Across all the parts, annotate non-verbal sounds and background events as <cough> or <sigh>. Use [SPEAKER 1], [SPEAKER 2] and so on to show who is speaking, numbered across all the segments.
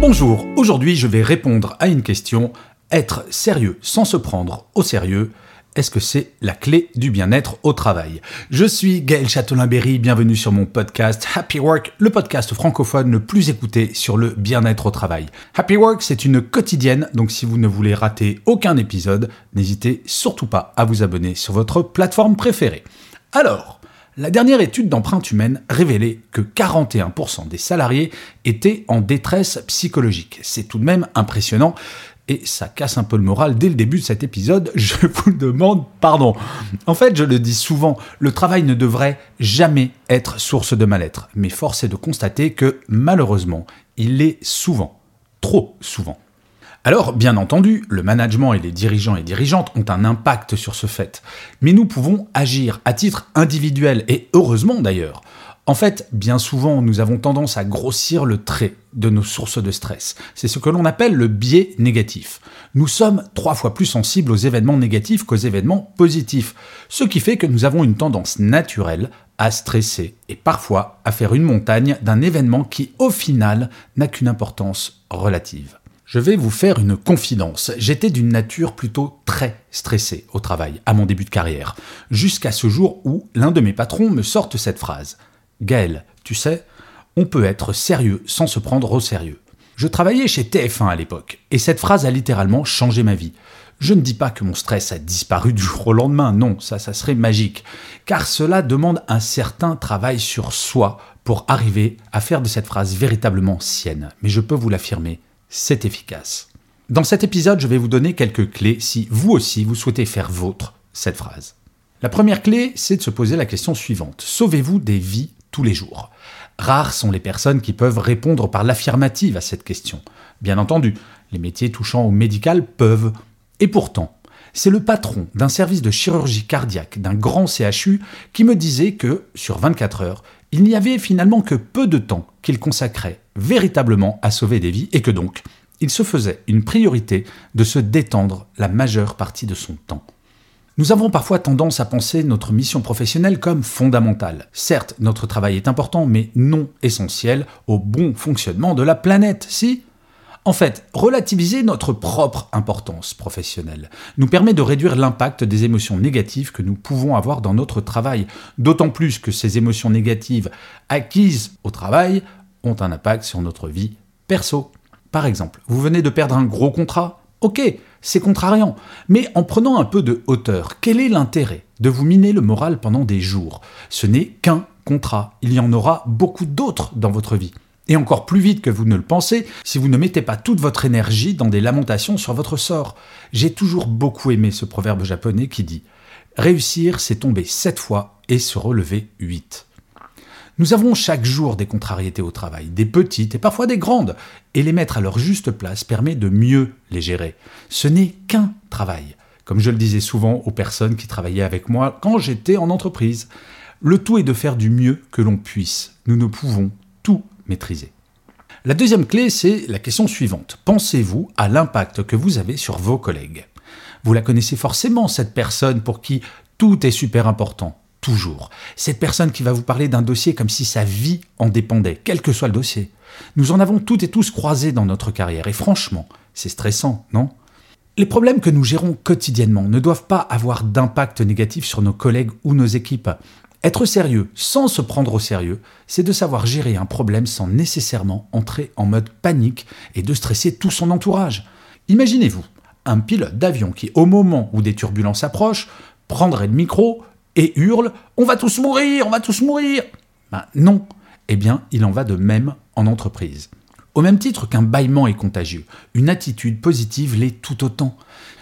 [SPEAKER 1] Bonjour, aujourd'hui je vais répondre à une question. Être sérieux sans se prendre au sérieux, est-ce que c'est la clé du bien-être au travail? Je suis Gaël Châtelain-Berry, bienvenue sur mon podcast Happy Work, le podcast francophone le plus écouté sur le bien-être au travail. Happy Work, c'est une quotidienne, donc si vous ne voulez rater aucun épisode, n'hésitez surtout pas à vous abonner sur votre plateforme préférée. Alors, la dernière étude d'empreinte humaine révélait que 41% des salariés étaient en détresse psychologique. C'est tout de même impressionnant et ça casse un peu le moral dès le début de cet épisode, <laughs> je vous demande pardon. En fait, je le dis souvent, le travail ne devrait jamais être source de mal-être, mais force est de constater que malheureusement, il l'est souvent, trop souvent. Alors, bien entendu, le management et les dirigeants et dirigeantes ont un impact sur ce fait, mais nous pouvons agir à titre individuel, et heureusement d'ailleurs. En fait, bien souvent, nous avons tendance à grossir le trait de nos sources de stress. C'est ce que l'on appelle le biais négatif. Nous sommes trois fois plus sensibles aux événements négatifs qu'aux événements positifs, ce qui fait que nous avons une tendance naturelle à stresser et parfois à faire une montagne d'un événement qui, au final, n'a qu'une importance relative. Je vais vous faire une confidence. J'étais d'une nature plutôt très stressée au travail, à mon début de carrière, jusqu'à ce jour où l'un de mes patrons me sorte cette phrase. Gaël, tu sais, on peut être sérieux sans se prendre au sérieux. Je travaillais chez TF1 à l'époque, et cette phrase a littéralement changé ma vie. Je ne dis pas que mon stress a disparu du jour au lendemain, non, ça, ça serait magique, car cela demande un certain travail sur soi pour arriver à faire de cette phrase véritablement sienne. Mais je peux vous l'affirmer, c'est efficace. Dans cet épisode, je vais vous donner quelques clés si vous aussi vous souhaitez faire vôtre cette phrase. La première clé, c'est de se poser la question suivante. Sauvez-vous des vies tous les jours? Rares sont les personnes qui peuvent répondre par l'affirmative à cette question. Bien entendu, les métiers touchant au médical peuvent. Et pourtant, c'est le patron d'un service de chirurgie cardiaque d'un grand CHU qui me disait que, sur 24 heures, il n'y avait finalement que peu de temps qu'il consacrait véritablement à sauver des vies et que donc, il se faisait une priorité de se détendre la majeure partie de son temps. Nous avons parfois tendance à penser notre mission professionnelle comme fondamentale. Certes, notre travail est important, mais non essentiel au bon fonctionnement de la planète, si? En fait, relativiser notre propre importance professionnelle nous permet de réduire l'impact des émotions négatives que nous pouvons avoir dans notre travail, d'autant plus que ces émotions négatives acquises au travail ont un impact sur notre vie perso. Par exemple, vous venez de perdre un gros contrat. Ok, c'est contrariant, mais en prenant un peu de hauteur, quel est l'intérêt de vous miner le moral pendant des jours? Ce n'est qu'un contrat, il y en aura beaucoup d'autres dans votre vie. Et encore plus vite que vous ne le pensez si vous ne mettez pas toute votre énergie dans des lamentations sur votre sort. J'ai toujours beaucoup aimé ce proverbe japonais qui dit Réussir, c'est tomber sept fois et se relever huit. Nous avons chaque jour des contrariétés au travail, des petites et parfois des grandes, et les mettre à leur juste place permet de mieux les gérer. Ce n'est qu'un travail, comme je le disais souvent aux personnes qui travaillaient avec moi quand j'étais en entreprise. Le tout est de faire du mieux que l'on puisse. Nous ne pouvons tout maîtriser. La deuxième clé, c'est la question suivante. Pensez-vous à l'impact que vous avez sur vos collègues? Vous la connaissez forcément, cette personne pour qui tout est super important toujours. Cette personne qui va vous parler d'un dossier comme si sa vie en dépendait, quel que soit le dossier. Nous en avons toutes et tous croisé dans notre carrière, et franchement, c'est stressant, non? Les problèmes que nous gérons quotidiennement ne doivent pas avoir d'impact négatif sur nos collègues ou nos équipes. Être sérieux sans se prendre au sérieux, c'est de savoir gérer un problème sans nécessairement entrer en mode panique et de stresser tout son entourage. Imaginez-vous, un pilote d'avion qui, au moment où des turbulences approchent, prendrait le micro, et hurle On va tous mourir, on va tous mourir ben Non. Eh bien, il en va de même en entreprise. Au même titre qu'un bâillement est contagieux, une attitude positive l'est tout autant.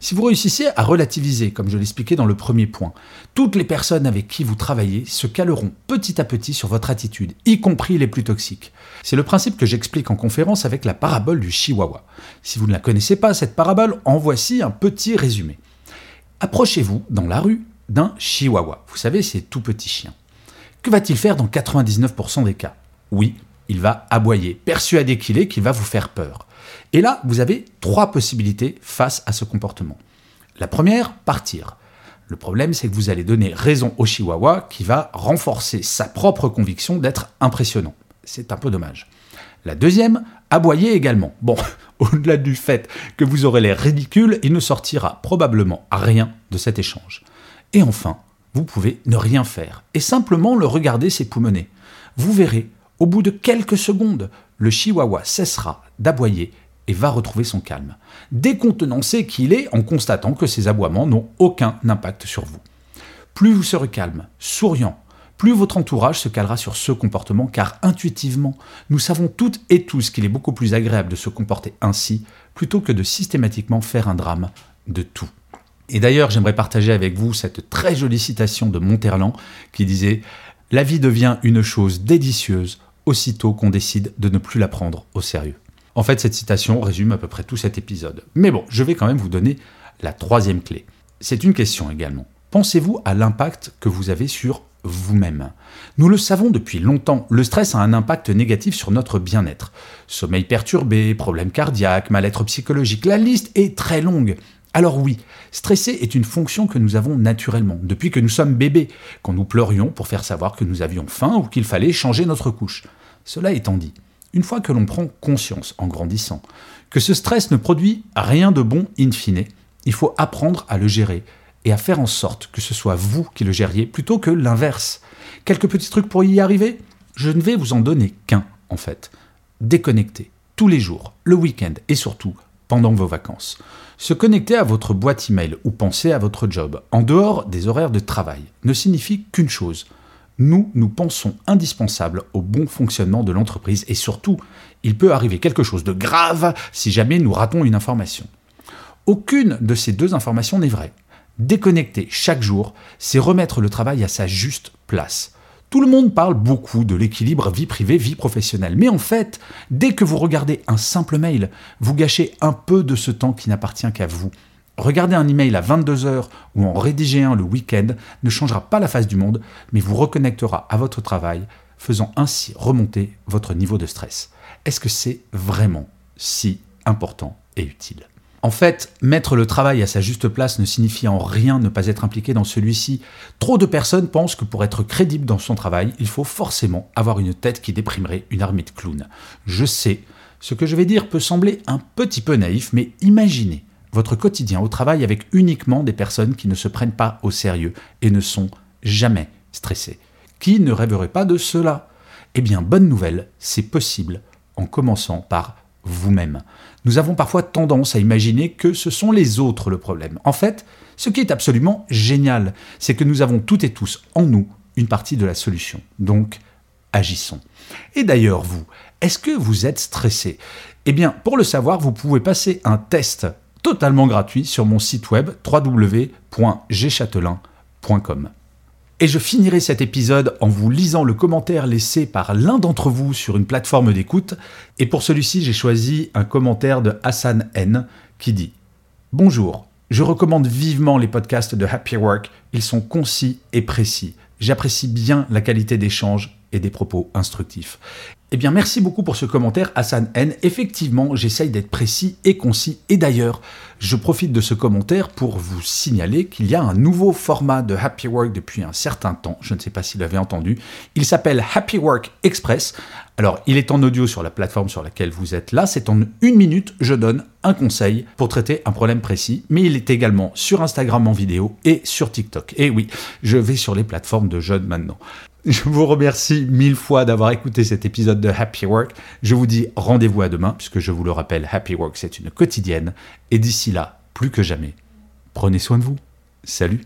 [SPEAKER 1] Si vous réussissez à relativiser, comme je l'expliquais dans le premier point, toutes les personnes avec qui vous travaillez se caleront petit à petit sur votre attitude, y compris les plus toxiques. C'est le principe que j'explique en conférence avec la parabole du chihuahua. Si vous ne la connaissez pas, cette parabole, en voici un petit résumé. Approchez-vous dans la rue d'un chihuahua. Vous savez, c'est tout petit chien. Que va-t-il faire dans 99% des cas? Oui, il va aboyer, persuadé qu'il est qu'il va vous faire peur. Et là, vous avez trois possibilités face à ce comportement. La première, partir. Le problème, c'est que vous allez donner raison au chihuahua qui va renforcer sa propre conviction d'être impressionnant. C'est un peu dommage. La deuxième, aboyer également. Bon, <laughs> au-delà du fait que vous aurez l'air ridicule, il ne sortira probablement rien de cet échange. Et enfin, vous pouvez ne rien faire et simplement le regarder s'époumoner. Vous verrez, au bout de quelques secondes, le chihuahua cessera d'aboyer et va retrouver son calme, décontenancé qu'il est en constatant que ses aboiements n'ont aucun impact sur vous. Plus vous serez calme, souriant, plus votre entourage se calera sur ce comportement, car intuitivement, nous savons toutes et tous qu'il est beaucoup plus agréable de se comporter ainsi, plutôt que de systématiquement faire un drame de tout. Et d'ailleurs, j'aimerais partager avec vous cette très jolie citation de Monterland qui disait La vie devient une chose délicieuse aussitôt qu'on décide de ne plus la prendre au sérieux. En fait, cette citation résume à peu près tout cet épisode. Mais bon, je vais quand même vous donner la troisième clé. C'est une question également. Pensez-vous à l'impact que vous avez sur vous-même? Nous le savons depuis longtemps, le stress a un impact négatif sur notre bien-être. Sommeil perturbé, problèmes cardiaques, mal-être psychologique, la liste est très longue. Alors oui, stresser est une fonction que nous avons naturellement, depuis que nous sommes bébés, quand nous pleurions pour faire savoir que nous avions faim ou qu'il fallait changer notre couche. Cela étant dit, une fois que l'on prend conscience, en grandissant, que ce stress ne produit rien de bon in fine, il faut apprendre à le gérer et à faire en sorte que ce soit vous qui le gériez plutôt que l'inverse. Quelques petits trucs pour y arriver? Je ne vais vous en donner qu'un, en fait. Déconnecter, tous les jours, le week-end et surtout pendant vos vacances. Se connecter à votre boîte email ou penser à votre job, en dehors des horaires de travail, ne signifie qu'une chose, nous, nous pensons indispensable au bon fonctionnement de l'entreprise et surtout, il peut arriver quelque chose de grave si jamais nous ratons une information. Aucune de ces deux informations n'est vraie. Déconnecter chaque jour, c'est remettre le travail à sa juste place. Tout le monde parle beaucoup de l'équilibre vie privée-vie professionnelle, mais en fait, dès que vous regardez un simple mail, vous gâchez un peu de ce temps qui n'appartient qu'à vous. Regarder un email à 22h ou en rédiger un le week-end ne changera pas la face du monde, mais vous reconnectera à votre travail, faisant ainsi remonter votre niveau de stress. Est-ce que c'est vraiment si important et utile? En fait, mettre le travail à sa juste place ne signifie en rien ne pas être impliqué dans celui-ci. Trop de personnes pensent que pour être crédible dans son travail, il faut forcément avoir une tête qui déprimerait une armée de clowns. Je sais, ce que je vais dire peut sembler un petit peu naïf, mais imaginez votre quotidien au travail avec uniquement des personnes qui ne se prennent pas au sérieux et ne sont jamais stressées. Qui ne rêverait pas de cela? Eh bien, bonne nouvelle, c'est possible en commençant par vous-même. Nous avons parfois tendance à imaginer que ce sont les autres le problème. En fait, ce qui est absolument génial, c'est que nous avons toutes et tous en nous une partie de la solution. Donc, agissons. Et d'ailleurs, vous, est-ce que vous êtes stressé? Eh bien, pour le savoir, vous pouvez passer un test totalement gratuit sur mon site web www.gchatelain.com. Et je finirai cet épisode en vous lisant le commentaire laissé par l'un d'entre vous sur une plateforme d'écoute. Et pour celui-ci, j'ai choisi un commentaire de Hassan N qui dit Bonjour, je recommande vivement les podcasts de Happy Work. Ils sont concis et précis. J'apprécie bien la qualité d'échange et des propos instructifs. Eh bien, merci beaucoup pour ce commentaire, Hassan N. Effectivement, j'essaye d'être précis et concis. Et d'ailleurs, je profite de ce commentaire pour vous signaler qu'il y a un nouveau format de Happy Work depuis un certain temps. Je ne sais pas s'il avait entendu. Il s'appelle Happy Work Express. Alors, il est en audio sur la plateforme sur laquelle vous êtes là. C'est en une minute, je donne un conseil pour traiter un problème précis. Mais il est également sur Instagram en vidéo et sur TikTok. Et oui, je vais sur les plateformes de jeunes maintenant. Je vous remercie mille fois d'avoir écouté cet épisode de Happy Work. Je vous dis rendez-vous à demain, puisque je vous le rappelle, Happy Work, c'est une quotidienne. Et d'ici là, plus que jamais, prenez soin de vous. Salut